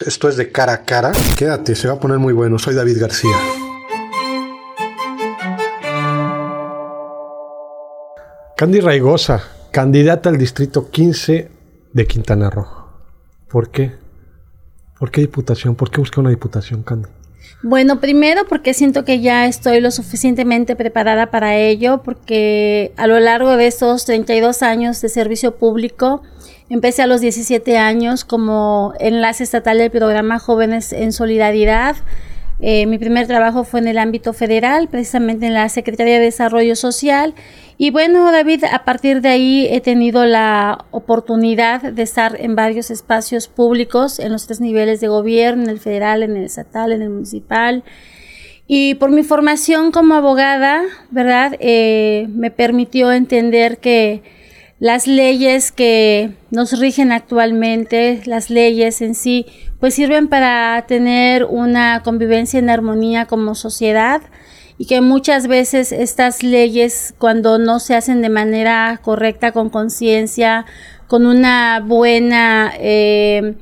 Esto es de cara a cara. Quédate, se va a poner muy bueno. Soy David García. Candy Raigosa, candidata al distrito 15 de Quintana Roo. ¿Por qué? ¿Por qué diputación? ¿Por qué busca una diputación, Candy? Bueno, primero porque siento que ya estoy lo suficientemente preparada para ello, porque a lo largo de estos 32 años de servicio público, empecé a los 17 años como enlace estatal del programa Jóvenes en Solidaridad. Eh, mi primer trabajo fue en el ámbito federal, precisamente en la Secretaría de Desarrollo Social. Y bueno, David, a partir de ahí he tenido la oportunidad de estar en varios espacios públicos, en los tres niveles de gobierno, en el federal, en el estatal, en el municipal. Y por mi formación como abogada, ¿verdad? Eh, me permitió entender que las leyes que nos rigen actualmente, las leyes en sí, pues sirven para tener una convivencia en armonía como sociedad y que muchas veces estas leyes cuando no se hacen de manera correcta, con conciencia, con una buena, eh,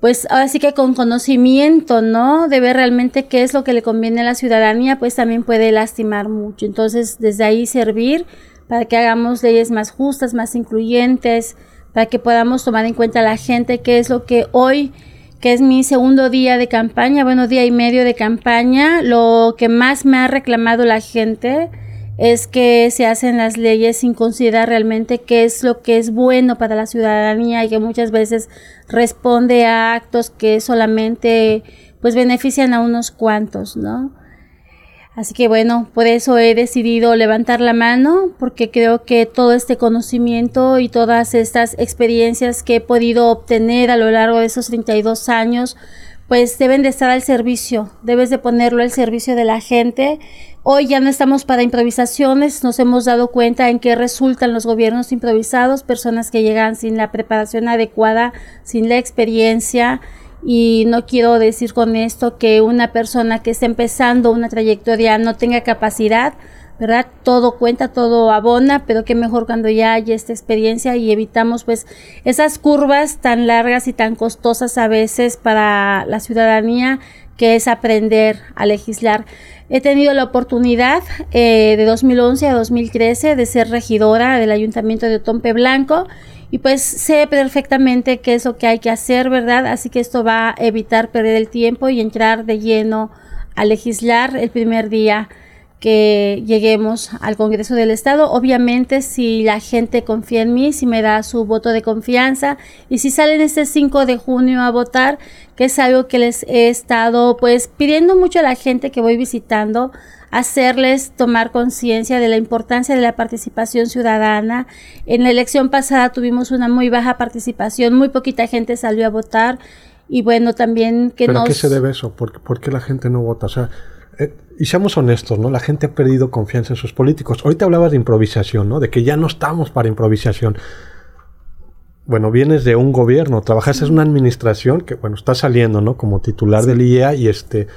pues ahora sí que con conocimiento, ¿no? De ver realmente qué es lo que le conviene a la ciudadanía, pues también puede lastimar mucho. Entonces, desde ahí servir para que hagamos leyes más justas, más incluyentes, para que podamos tomar en cuenta a la gente qué es lo que hoy que es mi segundo día de campaña, bueno, día y medio de campaña, lo que más me ha reclamado la gente es que se hacen las leyes sin considerar realmente qué es lo que es bueno para la ciudadanía y que muchas veces responde a actos que solamente pues benefician a unos cuantos, ¿no? Así que bueno, por eso he decidido levantar la mano, porque creo que todo este conocimiento y todas estas experiencias que he podido obtener a lo largo de esos 32 años, pues deben de estar al servicio, debes de ponerlo al servicio de la gente. Hoy ya no estamos para improvisaciones, nos hemos dado cuenta en qué resultan los gobiernos improvisados, personas que llegan sin la preparación adecuada, sin la experiencia, y no quiero decir con esto que una persona que está empezando una trayectoria no tenga capacidad, ¿verdad? Todo cuenta, todo abona, pero qué mejor cuando ya hay esta experiencia y evitamos pues esas curvas tan largas y tan costosas a veces para la ciudadanía que es aprender a legislar. He tenido la oportunidad eh, de 2011 a 2013 de ser regidora del Ayuntamiento de Otompe Blanco y pues sé perfectamente qué es lo que hay que hacer, ¿verdad? Así que esto va a evitar perder el tiempo y entrar de lleno a legislar el primer día que lleguemos al Congreso del Estado. Obviamente, si la gente confía en mí, si me da su voto de confianza y si salen este 5 de junio a votar, que es algo que les he estado pues pidiendo mucho a la gente que voy visitando, hacerles tomar conciencia de la importancia de la participación ciudadana. En la elección pasada tuvimos una muy baja participación, muy poquita gente salió a votar y bueno, también que ¿Pero a qué se debe eso? ¿Por, ¿Por, qué la gente no vota? O sea, eh, y seamos honestos, ¿no? La gente ha perdido confianza en sus políticos. Ahorita hablabas de improvisación, ¿no? De que ya no estamos para improvisación. Bueno, vienes de un gobierno, trabajas en una administración que, bueno, está saliendo, ¿no? Como titular del IEA y este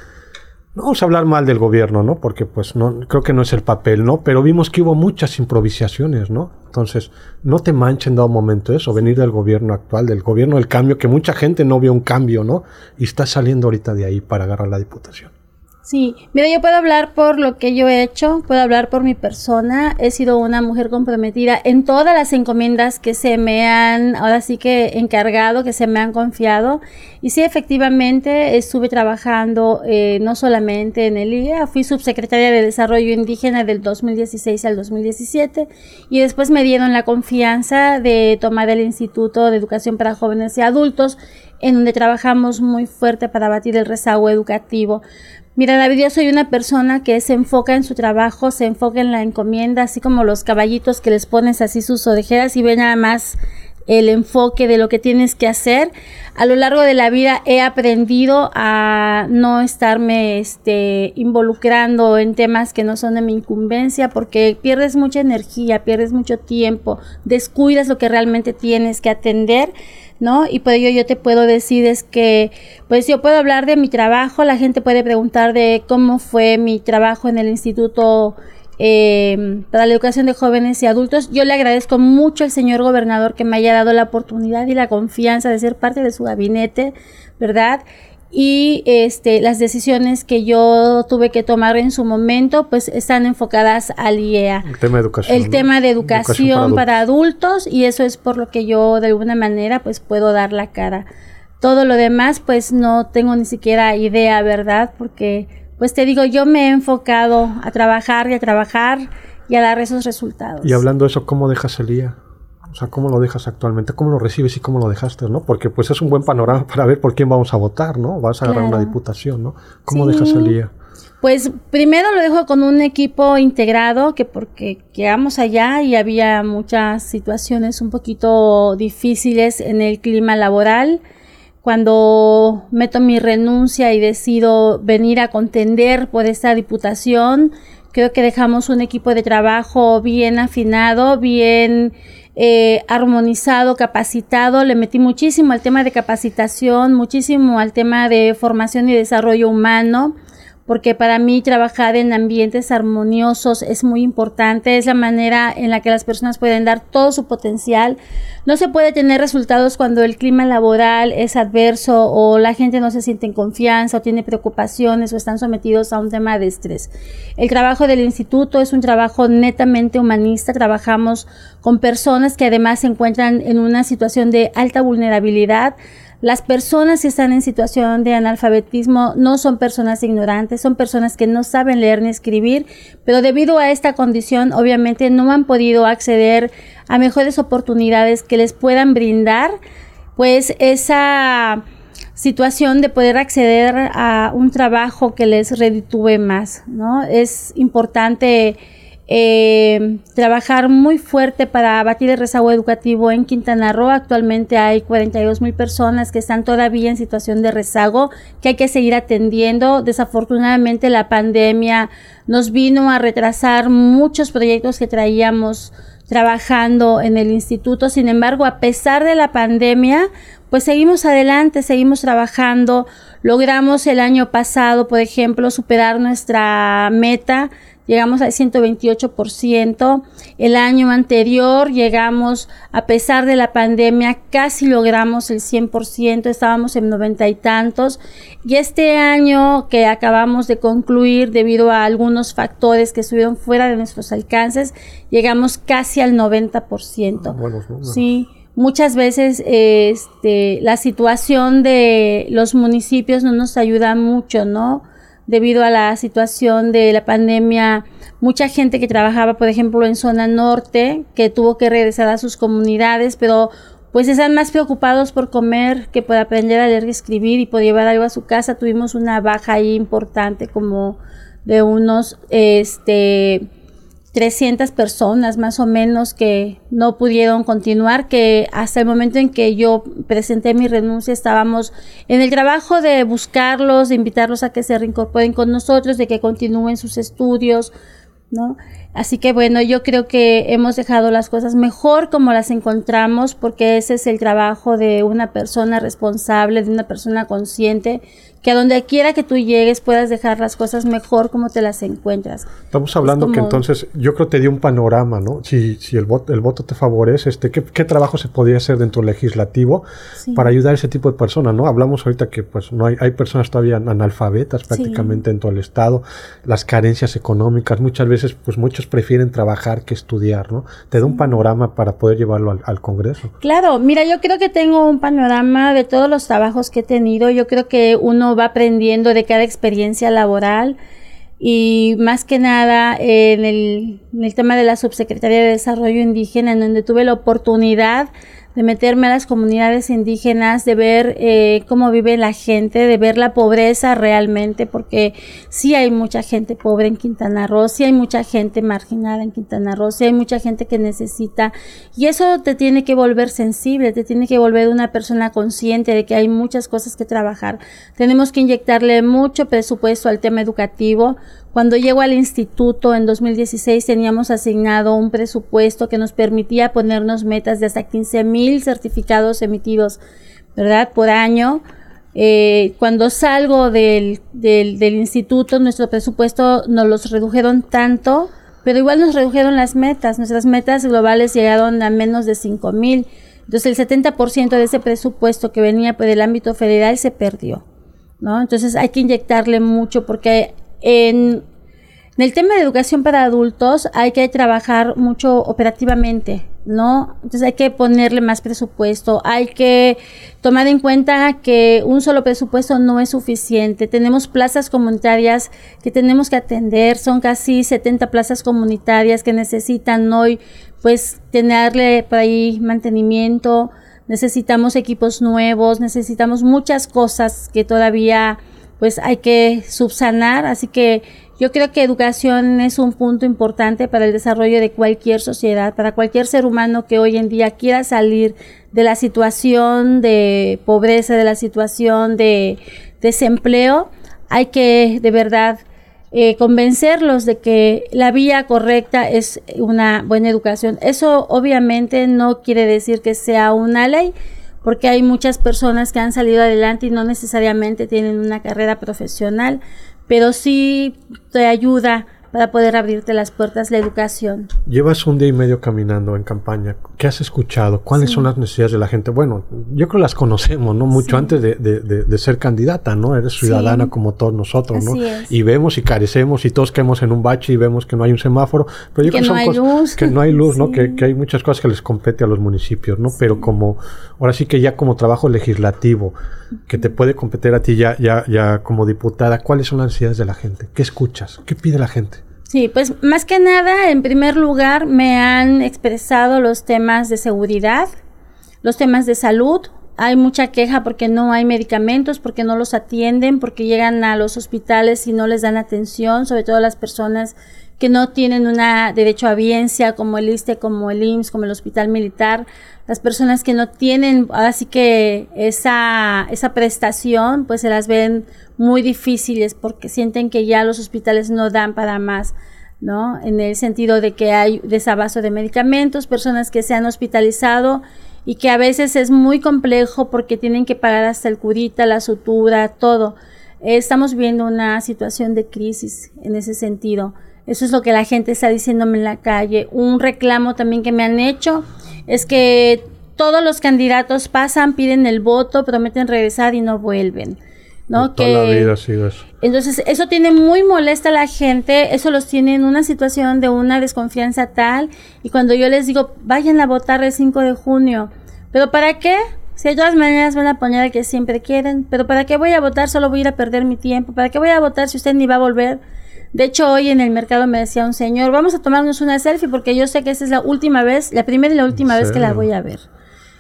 no vamos a hablar mal del gobierno, ¿no? Porque pues no creo que no es el papel, ¿no? Pero vimos que hubo muchas improvisaciones, ¿no? Entonces, no te manches en dado momento eso, venir del gobierno actual, del gobierno del cambio, que mucha gente no vio un cambio, ¿no? Y está saliendo ahorita de ahí para agarrar la diputación. Sí, mira, yo puedo hablar por lo que yo he hecho, puedo hablar por mi persona. He sido una mujer comprometida en todas las encomiendas que se me han, ahora sí que encargado, que se me han confiado. Y sí, efectivamente, estuve trabajando eh, no solamente en el IEA, fui subsecretaria de Desarrollo Indígena del 2016 al 2017 y después me dieron la confianza de tomar el Instituto de Educación para Jóvenes y Adultos en donde trabajamos muy fuerte para batir el rezago educativo. Mira, David, yo soy una persona que se enfoca en su trabajo, se enfoca en la encomienda, así como los caballitos que les pones así sus orejeras y ven nada más el enfoque de lo que tienes que hacer. A lo largo de la vida he aprendido a no estarme este, involucrando en temas que no son de mi incumbencia porque pierdes mucha energía, pierdes mucho tiempo, descuidas lo que realmente tienes que atender. ¿No? Y por ello yo te puedo decir es que, pues yo puedo hablar de mi trabajo, la gente puede preguntar de cómo fue mi trabajo en el Instituto eh, para la Educación de Jóvenes y Adultos. Yo le agradezco mucho al señor gobernador que me haya dado la oportunidad y la confianza de ser parte de su gabinete, ¿verdad? Y este, las decisiones que yo tuve que tomar en su momento pues están enfocadas al IEA. El tema de educación. El tema de educación, para, adultos. y eso es por lo que yo de alguna manera pues puedo dar la cara. Todo lo demás pues no tengo ni siquiera idea, ¿verdad? Porque pues te digo, yo me he enfocado a trabajar y a trabajar y a dar esos resultados. Y hablando de eso, ¿cómo dejas el IEA? O sea, ¿cómo lo dejas actualmente? ¿Cómo lo recibes y cómo lo dejaste, no? Porque pues es un buen panorama para ver por quién vamos a votar, ¿no? Vas a agarrar una diputación, ¿no? ¿Cómo dejas el día? Pues primero lo dejo con un equipo integrado, que porque llegamos allá y había muchas situaciones un poquito difíciles en el clima laboral. Cuando meto mi renuncia y decido venir a contender por esta diputación, creo que dejamos un equipo de trabajo bien afinado, bien eh, armonizado, capacitado. Le metí muchísimo al tema de capacitación, muchísimo al tema de formación y desarrollo humano porque para mí trabajar en ambientes armoniosos es muy importante, es la manera en la que las personas pueden dar todo su potencial. No se puede tener resultados cuando el clima laboral es adverso o la gente no se siente en confianza o tiene preocupaciones o están sometidos a un tema de estrés. El trabajo del instituto es un trabajo netamente humanista, trabajamos con personas que además se encuentran en una situación de alta vulnerabilidad las personas que están en situación de analfabetismo no son personas ignorantes, son personas que no saben leer ni escribir, pero debido a esta condición obviamente no han podido acceder a mejores oportunidades que les puedan brindar pues esa situación de poder acceder a un trabajo que les reditúe más, ¿no? Es importante eh, trabajar muy fuerte para abatir el rezago educativo en Quintana Roo. Actualmente hay 42 mil personas que están todavía en situación de rezago que hay que seguir atendiendo. Desafortunadamente la pandemia nos vino a retrasar muchos proyectos que traíamos trabajando en el instituto. Sin embargo, a pesar de la pandemia, pues seguimos adelante, seguimos trabajando. Logramos el año pasado, por ejemplo, superar nuestra meta llegamos al 128%. El año anterior llegamos, a pesar de la pandemia, casi logramos el 100%, estábamos en noventa y tantos. Y este año que acabamos de concluir, debido a algunos factores que estuvieron fuera de nuestros alcances, llegamos casi al 90%. Ah, sí muchas veces este, la situación de los municipios no nos ayuda mucho, ¿no? Debido a la situación de la pandemia, mucha gente que trabajaba, por ejemplo, en zona norte, que tuvo que regresar a sus comunidades, pero pues están más preocupados por comer que por aprender a leer y escribir y por llevar algo a su casa. Tuvimos una baja ahí importante como de unos, este, 300 personas más o menos que no pudieron continuar, que hasta el momento en que yo presenté mi renuncia estábamos en el trabajo de buscarlos, de invitarlos a que se reincorporen con nosotros, de que continúen sus estudios, ¿no? Así que bueno, yo creo que hemos dejado las cosas mejor como las encontramos, porque ese es el trabajo de una persona responsable, de una persona consciente que a donde quiera que tú llegues puedas dejar las cosas mejor como te las encuentras. Estamos hablando que entonces yo creo que te dio un panorama, ¿no? Si, si el, voto, el voto te favorece, este, ¿qué, ¿qué, trabajo se podría hacer dentro legislativo para ayudar a ese tipo de personas, ¿no? Hablamos ahorita que pues no hay, hay personas todavía analfabetas prácticamente en todo el estado, las carencias económicas, muchas veces pues muchos prefieren trabajar que estudiar, ¿no? Te da un panorama para poder llevarlo al, al Congreso. Claro, mira, yo creo que tengo un panorama de todos los trabajos que he tenido, yo creo que uno va aprendiendo de cada experiencia laboral y más que nada en el, en el tema de la Subsecretaría de Desarrollo Indígena, en donde tuve la oportunidad de meterme a las comunidades indígenas, de ver eh, cómo vive la gente, de ver la pobreza realmente, porque sí hay mucha gente pobre en Quintana Roo, sí hay mucha gente marginada en Quintana Roo, sí hay mucha gente que necesita, y eso te tiene que volver sensible, te tiene que volver una persona consciente de que hay muchas cosas que trabajar. Tenemos que inyectarle mucho presupuesto al tema educativo, cuando llego al instituto en 2016 teníamos asignado un presupuesto que nos permitía ponernos metas de hasta 15 mil certificados emitidos, ¿verdad? Por año. Eh, cuando salgo del, del, instituto, nuestro presupuesto nos los redujeron tanto, pero igual nos redujeron las metas. Nuestras metas globales llegaron a menos de 5 mil. Entonces el 70% de ese presupuesto que venía por el ámbito federal se perdió, ¿no? Entonces hay que inyectarle mucho porque en, el tema de educación para adultos hay que trabajar mucho operativamente, ¿no? Entonces hay que ponerle más presupuesto, hay que tomar en cuenta que un solo presupuesto no es suficiente. Tenemos plazas comunitarias que tenemos que atender, son casi 70 plazas comunitarias que necesitan hoy pues tenerle por ahí mantenimiento, necesitamos equipos nuevos, necesitamos muchas cosas que todavía pues hay que subsanar, así que yo creo que educación es un punto importante para el desarrollo de cualquier sociedad, para cualquier ser humano que hoy en día quiera salir de la situación de pobreza, de la situación de desempleo. Hay que de verdad eh, convencerlos de que la vía correcta es una buena educación. Eso obviamente no quiere decir que sea una ley, porque hay muchas personas que han salido adelante y no necesariamente tienen una carrera profesional, pero sí te ayuda para poder abrirte las puertas la educación. Llevas un día y medio caminando en campaña. ¿Qué has escuchado? ¿Cuáles son las necesidades de la gente? Bueno, yo creo que las conocemos, ¿no? Mucho antes de, de, de, ser candidata, ¿no? Eres ciudadana como todos nosotros, ¿no? Y vemos y carecemos y todos caemos en un bache y vemos que no hay un semáforo. Pero yo que, creo no que son hay luz. Que no hay luz, ¿no? Que, que, hay muchas cosas que les compete a los municipios, ¿no? Pero como, ahora sí que ya como trabajo legislativo, que te puede competir a ti ya, ya, ya como diputada, ¿cuáles son las necesidades de la gente? ¿Qué escuchas? ¿Qué pide la gente? Sí, pues más que nada, en primer lugar, me han expresado los temas de seguridad, los temas de salud. Hay mucha queja porque no hay medicamentos, porque no los atienden, porque llegan a los hospitales y no les dan atención, sobre todo las personas que no tienen un derecho a biencia, como el ISTE, como el IMSS, como el Hospital Militar, las personas que no tienen, así que esa, esa prestación, pues se las ven muy difíciles porque sienten que ya los hospitales no dan para más. ¿no? En el sentido de que hay desabasto de medicamentos, personas que se han hospitalizado y que a veces es muy complejo porque tienen que pagar hasta el curita, la sutura, todo. Estamos viendo una situación de crisis en ese sentido. Eso es lo que la gente está diciéndome en la calle. Un reclamo también que me han hecho es que todos los candidatos pasan, piden el voto, prometen regresar y no vuelven. ¿no? que, toda la vida ha sido eso. Entonces, eso tiene muy molesta a la gente, eso los tiene en una situación de una desconfianza tal, y cuando yo les digo, vayan a votar el 5 de junio, ¿pero para qué? Si de todas maneras van a poner al que siempre quieren, pero ¿para qué voy a votar? Solo voy a ir a perder mi tiempo, ¿para qué voy a votar si usted ni va a volver? De hecho, hoy en el mercado me decía un señor, vamos a tomarnos una selfie porque yo sé que esa es la última vez, la primera y la última vez que la voy a ver.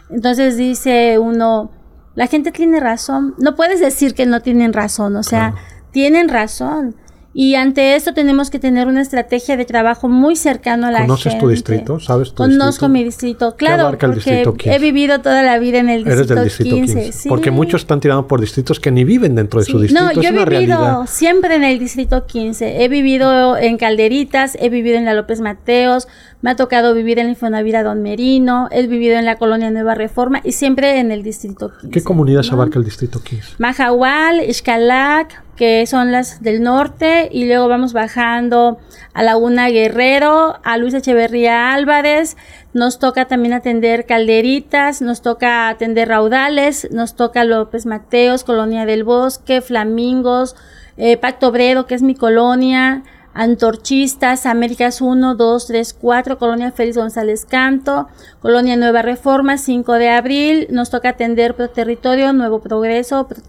Entonces dice uno, la gente tiene razón. No puedes decir que no tienen razón, o sea, tienen razón. Y ante esto tenemos que tener una estrategia de trabajo muy cercano a la ¿Conoces gente. tu distrito? ¿Sabes tu Conozco distrito? mi distrito, claro, abarca el porque distrito 15? he vivido toda la vida en el distrito, Eres del distrito 15. 15. sí. Porque muchos están tirando por distritos que ni viven dentro de su Sí. distrito. No, yo es he una vivido realidad. siempre en el distrito 15. He vivido en Calderitas, he vivido en la López Mateos, me ha tocado vivir en la Infonavira Don Merino, he vivido en la colonia Nueva Reforma y siempre en el distrito 15. ¿Qué comunidades ¿no? abarca el distrito 15? Majahual, Ixcalac, que son las del norte, y luego vamos bajando a Laguna Guerrero, a Luis Echeverría Álvarez, nos toca también atender Calderitas, nos toca atender Raudales, nos toca López Mateos, Colonia del Bosque, Flamingos, eh, Pacto Obrero, que es mi colonia, Antorchistas, Américas 1, 2, 3, 4, Colonia Félix González Canto, Colonia Nueva Reforma, 5 de abril, nos toca atender Pro Territorio, Nuevo Progreso, Pro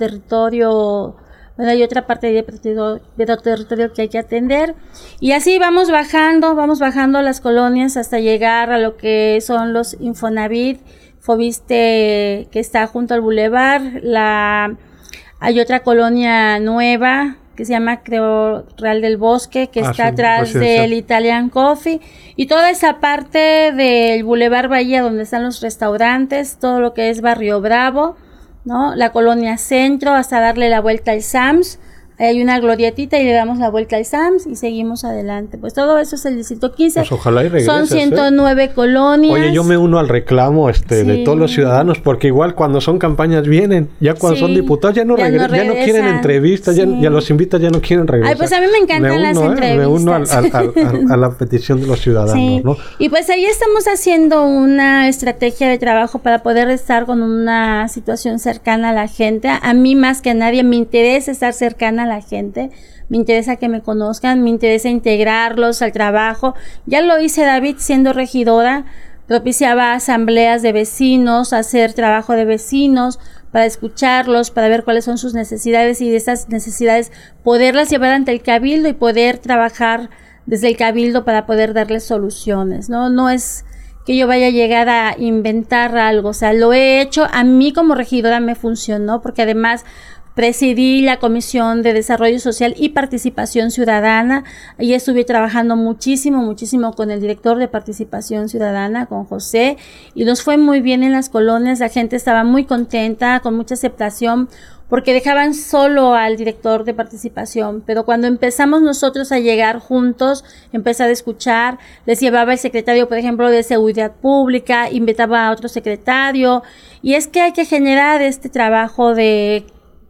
Bueno, hay otra parte de Territorio que hay que atender. Y así vamos bajando, vamos bajando las colonias hasta llegar a lo que son los Infonavit, Fobiste que está junto al bulevar, la hay otra colonia nueva que se llama creo Real del Bosque, que Ah, está sí, atrás del Italian Coffee. Y toda esa parte del Boulevard Bahía donde están los restaurantes, todo lo que es Barrio Bravo, ¿no? La colonia Centro hasta darle la vuelta al Sams, hay una glorietita y le damos la vuelta al SAMS y seguimos adelante. Pues todo eso es el distrito 15. Pues ojalá y Son 109 ¿eh? colonias. Oye, yo me uno al reclamo este de todos los ciudadanos porque igual cuando son campañas vienen, ya cuando son diputados ya no, ya no, ya no quieren entrevistas, ya, los invitan, ya no quieren regresar. Ay, pues a mí me encantan las entrevistas. ¿eh? Me uno a la petición de los ciudadanos, ¿no? Y pues ahí estamos haciendo una estrategia de trabajo para poder estar con una situación cercana a la gente. A mí más que a nadie me interesa estar cercana a la gente, me interesa que me conozcan, me interesa integrarlos al trabajo. Ya lo hice David siendo regidora, propiciaba asambleas de vecinos, hacer trabajo de vecinos, para escucharlos, para ver cuáles son sus necesidades y de esas necesidades poderlas llevar ante el cabildo y poder trabajar desde el cabildo para poder darles soluciones, ¿no? No es que yo vaya a llegar a inventar algo, o sea, lo he hecho, a mí como regidora me funcionó, porque además presidí la Comisión de Desarrollo Social y Participación Ciudadana y estuve trabajando muchísimo, muchísimo con el director de Participación Ciudadana, con José, y nos fue muy bien en las colonias, la gente estaba muy contenta, con mucha aceptación, porque dejaban solo al director de participación, pero cuando empezamos nosotros a llegar juntos, empezar a escuchar, les llevaba el secretario, por ejemplo, de Seguridad Pública, invitaba a otro secretario, y es que hay que generar este trabajo de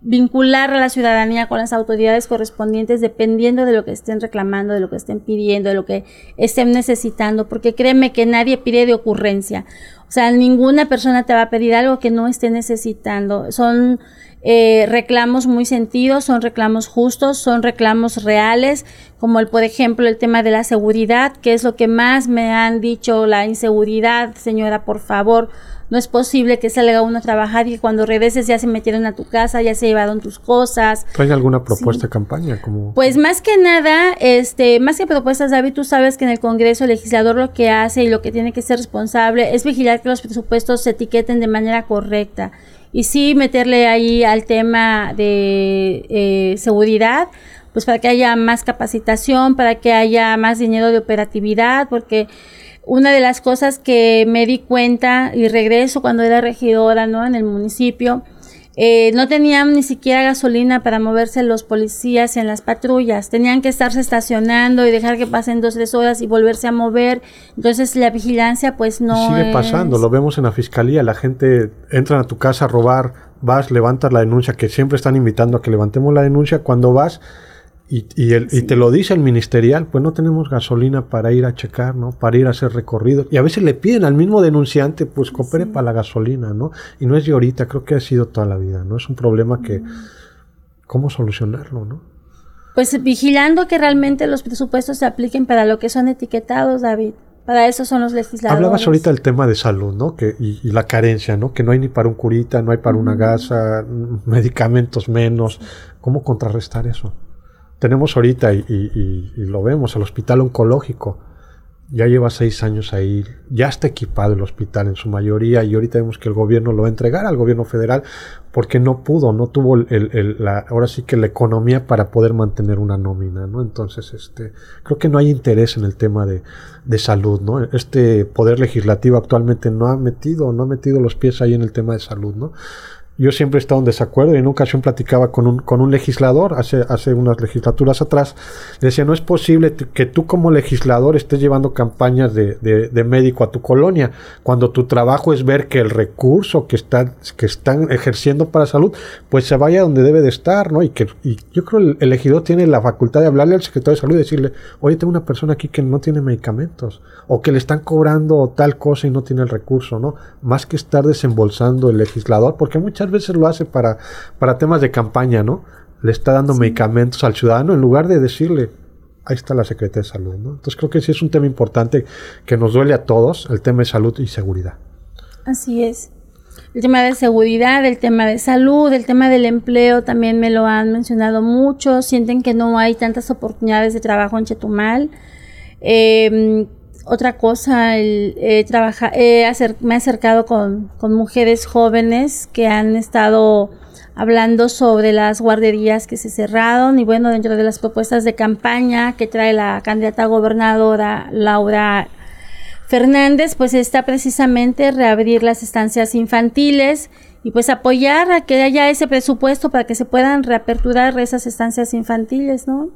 vincular a la ciudadanía con las autoridades correspondientes dependiendo de lo que estén reclamando, de lo que estén pidiendo, de lo que estén necesitando, porque créeme que nadie pide de ocurrencia. O sea, ninguna persona te va a pedir algo que no esté necesitando. Son eh, reclamos muy sentidos, son reclamos justos, son reclamos reales, como el, por ejemplo, el tema de la seguridad, que es lo que más me han dicho, la inseguridad, señora, por favor, no es posible que salga uno a trabajar y cuando regreses ya se metieron a tu casa, ya se llevaron tus cosas. ¿Traen alguna propuesta de campaña? Como... Pues más que nada, este, más que propuestas, David, tú sabes que en el Congreso el legislador lo que hace y lo que tiene que ser responsable es vigilar que los presupuestos se etiqueten de manera correcta. Y sí meterle ahí al tema de eh, seguridad, pues para que haya más capacitación, para que haya más dinero de operatividad, porque una de las cosas que me di cuenta y regreso cuando era regidora, ¿no? En el municipio, eh, no tenían ni siquiera gasolina para moverse los policías en las patrullas. Tenían que estarse estacionando y dejar que pasen dos, tres horas y volverse a mover. Entonces la vigilancia pues no... Sigue pasando, lo vemos en la fiscalía. La gente entra a tu casa a robar, vas, levantas la denuncia, que siempre están invitando a que levantemos la denuncia. Cuando vas y, y, el, y, te lo dice el ministerial, pues no tenemos gasolina para ir a checar, ¿no? Para ir a hacer recorridos. Y a veces le piden al mismo denunciante, pues coopere para la gasolina, ¿no? Y no es de ahorita, creo que ha sido toda la vida, ¿no? Es un problema que... ¿Cómo solucionarlo, no? Pues vigilando que realmente los presupuestos se apliquen para lo que son etiquetados, David. Para eso son los legisladores. Hablabas ahorita del tema de salud, ¿no? Que, y, y, la carencia, ¿no? Que no hay ni para un curita, no hay para una gasa, medicamentos menos. ¿Cómo contrarrestar eso? Tenemos ahorita y, lo vemos, el hospital oncológico ya lleva seis años ahí, ya está equipado el hospital en su mayoría y ahorita vemos que el gobierno lo va a entregar al gobierno federal porque no pudo, no tuvo ahora sí que la economía para poder mantener una nómina, ¿no? Entonces, este, creo que no hay interés en el tema de, de salud, ¿no? Este poder legislativo actualmente no ha metido, no ha metido los pies ahí en el tema de salud, ¿no? Yo siempre he estado en desacuerdo y en una ocasión platicaba con un, con un legislador hace, hace unas legislaturas atrás. Decía, no es posible que tú como legislador estés llevando campañas de, de, médico a tu colonia cuando tu trabajo es ver que el recurso que están, que están ejerciendo para salud pues se vaya donde debe de estar, ¿no? Y que y yo creo que el legislador tiene la facultad de hablarle al secretario de salud y decirle, oye, tengo una persona aquí que no tiene medicamentos o que le están cobrando tal cosa y no tiene el recurso, ¿no? Más que estar desembolsando el legislador, porque muchas muchas veces lo hace para, para temas de campaña, ¿no? Le está dando medicamentos al ciudadano en lugar de decirle, ahí está la Secretaría de Salud, ¿no? Entonces creo que sí es un tema importante que nos duele a todos, el tema de salud y seguridad. Así es. El tema de seguridad, el tema de salud, el tema del empleo también me lo han mencionado mucho. Sienten que no hay tantas oportunidades de trabajo en Chetumal. Eh, otra cosa, el, eh, me he acercado con, con, mujeres jóvenes que han estado hablando sobre las guarderías que se cerraron y bueno, dentro de las propuestas de campaña que trae la candidata gobernadora Laura Fernández, pues está precisamente reabrir las estancias infantiles y pues apoyar a que haya ese presupuesto para que se puedan reaperturar esas estancias infantiles, ¿no?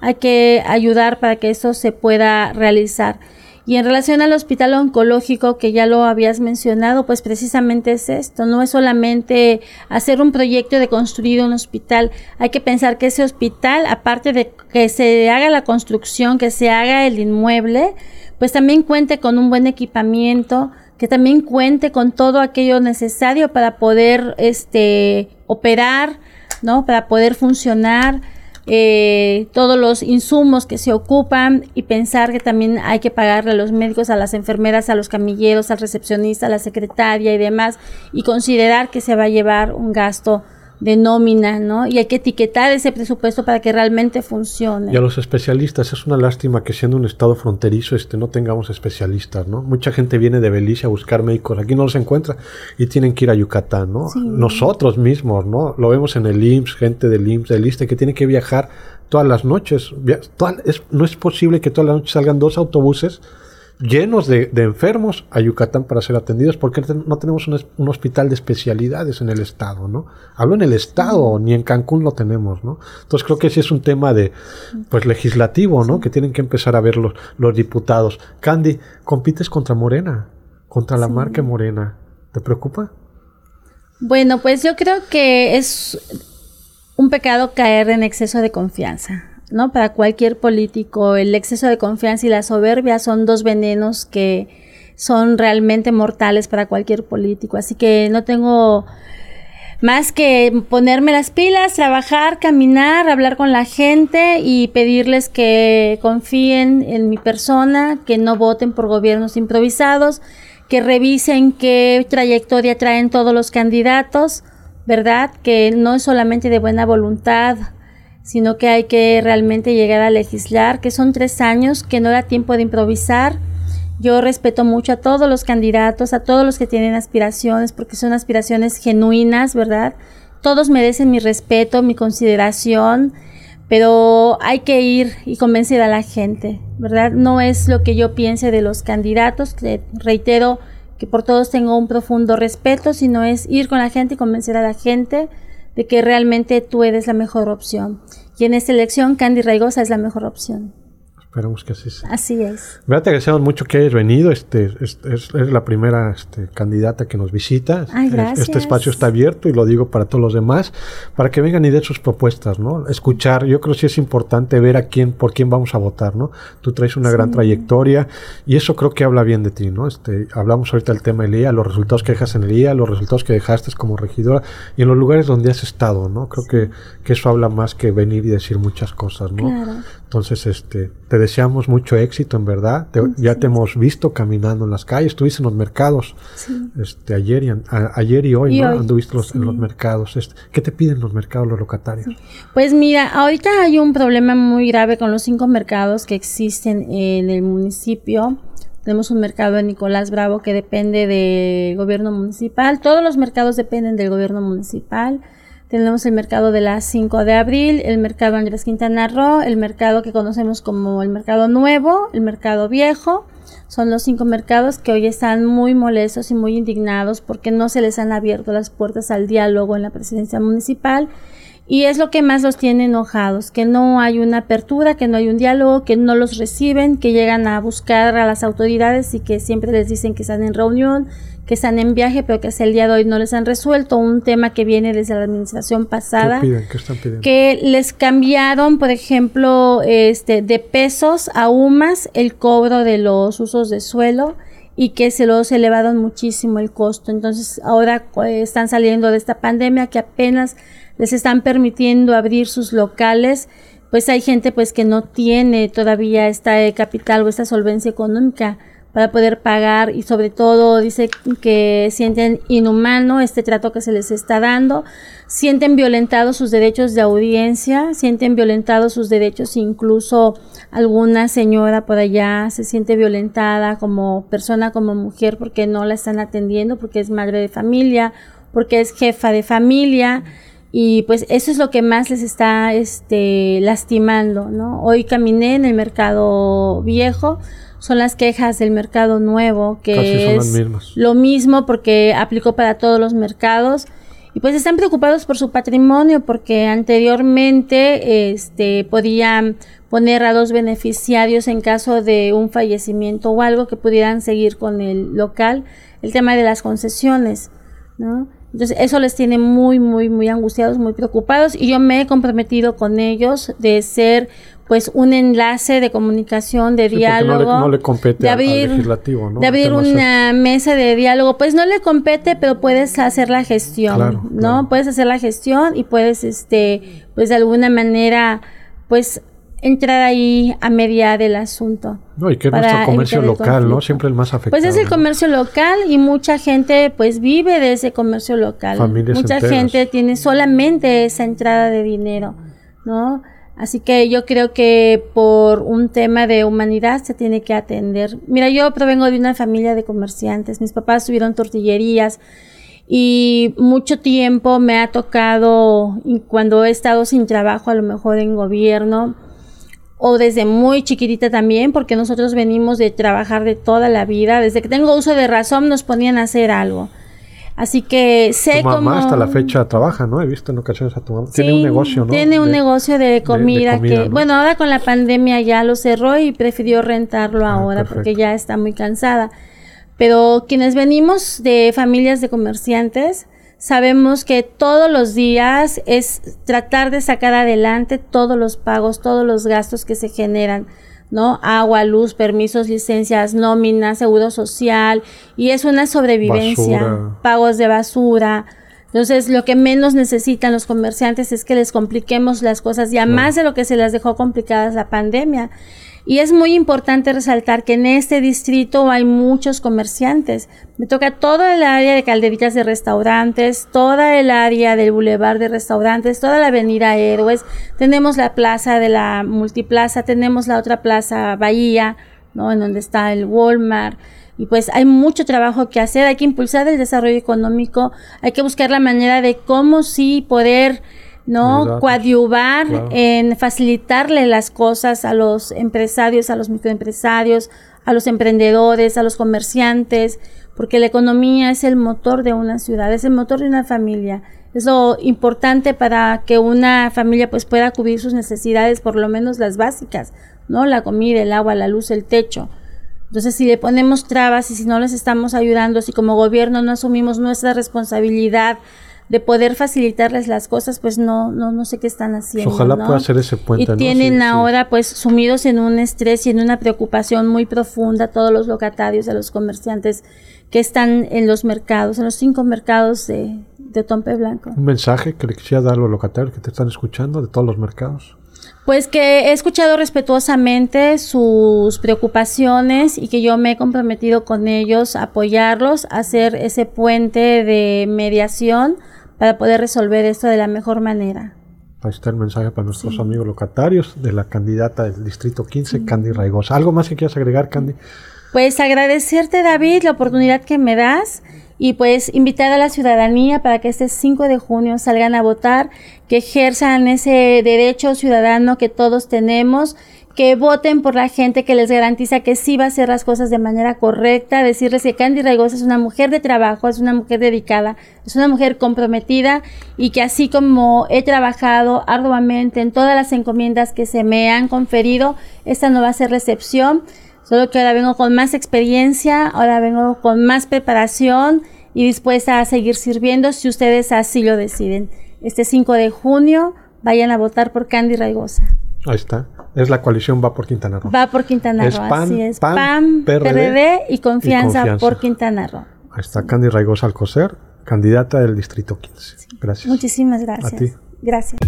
Hay que ayudar para que eso se pueda realizar. Y en relación al hospital oncológico, que ya lo habías mencionado, pues precisamente es esto, no es solamente hacer un proyecto de construir un hospital, hay que pensar que ese hospital, aparte de que se haga la construcción, que se haga el inmueble, pues también cuente con un buen equipamiento, que también cuente con todo aquello necesario para poder este operar, ¿no? Para poder funcionar eh, todos los insumos que se ocupan y pensar que también hay que pagarle a los médicos, a las enfermeras, a los camilleros, al recepcionista, a la secretaria y demás, y considerar que se va a llevar un gasto de nómina, ¿no? Y hay que etiquetar ese presupuesto para que realmente funcione. Y a los especialistas, es una lástima que siendo un estado fronterizo este, no tengamos especialistas, ¿no? Mucha gente viene de Belice a buscar médicos, aquí no los encuentra y tienen que ir a Yucatán, ¿no? Nosotros mismos, ¿no? Lo vemos en el IMSS, gente del IMSS, del ISTE, que tiene que viajar todas las noches. no es posible que todas las noches salgan dos autobuses llenos de, enfermos a Yucatán para ser atendidos porque no tenemos un, hospital de especialidades en el estado, ¿no? Hablo en el estado, ni en Cancún lo tenemos, ¿no? Entonces creo que ese es un tema de, pues legislativo, ¿no? Que tienen que empezar a ver los, los diputados. Candy, compites contra Morena, contra la marca Morena. ¿Te preocupa? Bueno, pues yo creo que es un pecado caer en exceso de confianza. ¿No? Para cualquier político, el exceso de confianza y la soberbia son dos venenos que son realmente mortales para cualquier político. Así que no tengo más que ponerme las pilas, trabajar, caminar, hablar con la gente y pedirles que confíen en mi persona, que no voten por gobiernos improvisados, que revisen qué trayectoria traen todos los candidatos, ¿verdad? Que no es solamente de buena voluntad sino que hay que realmente llegar a legislar, que son tres años, que no da tiempo de improvisar. Yo respeto mucho a todos los candidatos, a todos los que tienen aspiraciones, porque son aspiraciones genuinas, ¿verdad? Todos merecen mi respeto, mi consideración, pero hay que ir y convencer a la gente, ¿verdad? No es lo que yo piense de los candidatos, que reitero que por todos tengo un profundo respeto, sino es ir con la gente y convencer a la gente de que realmente tú eres la mejor opción. Y en esta elección, Candy Raigosa es la mejor opción. Esperemos que así sea. Así es. te agradecemos mucho que hayas venido. Este, es, es, la primera este, candidata que nos visita. Este espacio está abierto y lo digo para todos los demás, para que vengan y den sus propuestas, ¿no? Escuchar, yo creo que sí es importante ver a quién, por quién vamos a votar, ¿no? Tú traes una gran trayectoria y eso creo que habla bien de ti, ¿no? Este, hablamos ahorita del tema del IA, los resultados que dejas en el IA, los resultados que dejaste como regidora y en los lugares donde has estado, ¿no? Creo que, que eso habla más que venir y decir muchas cosas, ¿no? Claro. Entonces, este, te deseamos mucho éxito, en verdad. ya te hemos visto caminando en las calles, estuviste en los mercados, este, ayer y, ayer y hoy, ¿no? Anduviste en los mercados. Este, ¿Qué te piden los mercados, los locatarios? Pues mira, ahorita hay un problema muy grave con los cinco mercados que existen en el municipio. Tenemos un mercado de Nicolás Bravo que depende del gobierno municipal. Todos los mercados dependen del gobierno municipal. Tenemos el mercado de las 5 de abril, el mercado Andrés Quintana Roo, el mercado que conocemos como el mercado nuevo, el mercado viejo. Son los cinco mercados que hoy están muy molestos y muy indignados porque no se les han abierto las puertas al diálogo en la presidencia municipal. Y es lo que más los tiene enojados, que no hay una apertura, que no hay un diálogo, que no los reciben, que llegan a buscar a las autoridades y que siempre les dicen que están en reunión, que están en viaje, pero que hasta el día de hoy no les han resuelto un tema que viene desde la administración pasada. Que les cambiaron, por ejemplo, este, de pesos a UMAS el cobro de los usos de suelo y que se los elevaron muchísimo el costo. Entonces, ahora eh, están saliendo de esta pandemia que apenas les están permitiendo abrir sus locales pues hay gente pues que no tiene todavía esta capital o esta solvencia económica para poder pagar y sobre todo dice que sienten inhumano este trato que se les está dando, sienten violentados sus derechos de audiencia, sienten violentados sus derechos, incluso alguna señora por allá se siente violentada como persona, como mujer, porque no la están atendiendo, porque es madre de familia, porque es jefa de familia y pues eso es lo que más les está este, lastimando, ¿no? Hoy caminé en el mercado viejo, son las quejas del mercado nuevo, que es lo mismo porque aplicó para todos los mercados. Y pues están preocupados por su patrimonio porque anteriormente este, podían poner a dos beneficiarios en caso de un fallecimiento o algo que pudieran seguir con el local, el tema de las concesiones, ¿no? Entonces eso les tiene muy, muy, muy angustiados, muy preocupados y yo me he comprometido con ellos de ser pues un enlace de comunicación, de diálogo. No le, compete de abrir, al legislativo, ¿no? De abrir una mesa de diálogo. Pues no le compete, pero puedes hacer la gestión, ¿no? Puedes hacer la gestión y puedes, este, pues de alguna manera, pues entrar ahí a mediar el asunto. No, y que es nuestro comercio local, ¿no? Siempre el más afectado. Pues es el comercio local y mucha gente pues vive de ese comercio local. mucha gente tiene solamente esa entrada de dinero, ¿no? Así que yo creo que por un tema de humanidad se tiene que atender. Mira, yo provengo de una familia de comerciantes. Mis papás tuvieron tortillerías y mucho tiempo me ha tocado, cuando he estado sin trabajo, a lo mejor en gobierno, o desde muy chiquitita también, porque nosotros venimos de trabajar de toda la vida. Desde que tengo uso de razón nos ponían a hacer algo. Así que sé tu mamá hasta la fecha trabaja, ¿no? He visto en ocasiones a tu mamá. tiene un negocio, ¿no? Tiene un negocio de comida, que, bueno, ahora con la pandemia ya lo cerró y prefirió rentarlo ah, ahora porque ya está muy cansada. Pero quienes venimos de familias de comerciantes, sabemos que todos los días es tratar de sacar adelante todos los pagos, todos los gastos que se generan, ¿no? Agua, luz, permisos, licencias, nóminas, seguro social, y es una sobrevivencia, pagos de basura. Entonces, lo que menos necesitan los comerciantes es que les compliquemos las cosas ya más de lo que se les dejó complicadas la pandemia. Y es muy importante resaltar que en este distrito hay muchos comerciantes. Me toca toda el área de calderitas de restaurantes, toda el área del bulevar de restaurantes, toda la avenida Héroes. Tenemos la plaza de la multiplaza, tenemos la otra plaza Bahía, ¿no? En donde está el Walmart. Y pues hay mucho trabajo que hacer, hay que impulsar el desarrollo económico, hay que buscar la manera de cómo sí poder ¿no? Coadyuvar en facilitarle las cosas a los empresarios, a los microempresarios, a los emprendedores, a los comerciantes, porque la economía es el motor de una ciudad, es el motor de una familia. Es lo importante para que una familia pues pueda cubrir sus necesidades, por lo menos las básicas, ¿no? La comida, el agua, la luz, el techo. Entonces, si le ponemos trabas y si no les estamos ayudando, si como gobierno no asumimos nuestra responsabilidad de poder facilitarles las cosas, pues no, no, no sé qué están haciendo. Ojalá pueda hacer ese puente. Y tienen ahora pues sumidos en un estrés y en una preocupación muy profunda todos los locatarios, a los comerciantes que están en los mercados, en los cinco mercados de, de Tompe Blanco. Un mensaje que le quisiera dar a los locatarios que te están escuchando de todos los mercados. Pues que he escuchado respetuosamente sus preocupaciones y que yo me he comprometido con ellos a apoyarlos, a hacer ese puente de mediación para poder resolver esto de la mejor manera. Ahí está el mensaje para nuestros amigos locatarios de la candidata del Distrito 15, Candy Raigosa. ¿Algo más que quieras agregar, Candy? Pues agradecerte, David, la oportunidad que me das y pues invitar a la ciudadanía para que este 5 de junio salgan a votar, que ejerzan ese derecho ciudadano que todos tenemos que voten por la gente que les garantiza que sí va a hacer las cosas de manera correcta, decirles que Candy Raigosa es una mujer de trabajo, es una mujer dedicada, es una mujer comprometida y que así como he trabajado arduamente en todas las encomiendas que se me han conferido, esta no va a ser recepción, solo que ahora vengo con más experiencia, ahora vengo con más preparación y dispuesta a seguir sirviendo si ustedes así lo deciden. Este 5 de junio vayan a votar por Candy Raigosa. Ahí está. Es la coalición Va por Quintana Roo. Va por Quintana Roo, así es. PAN, PRD, y, confianza por Quintana Roo. Ahí está Candy Raigosa Alcocer, candidata del Distrito 15. Gracias. Muchísimas gracias. A ti. Gracias.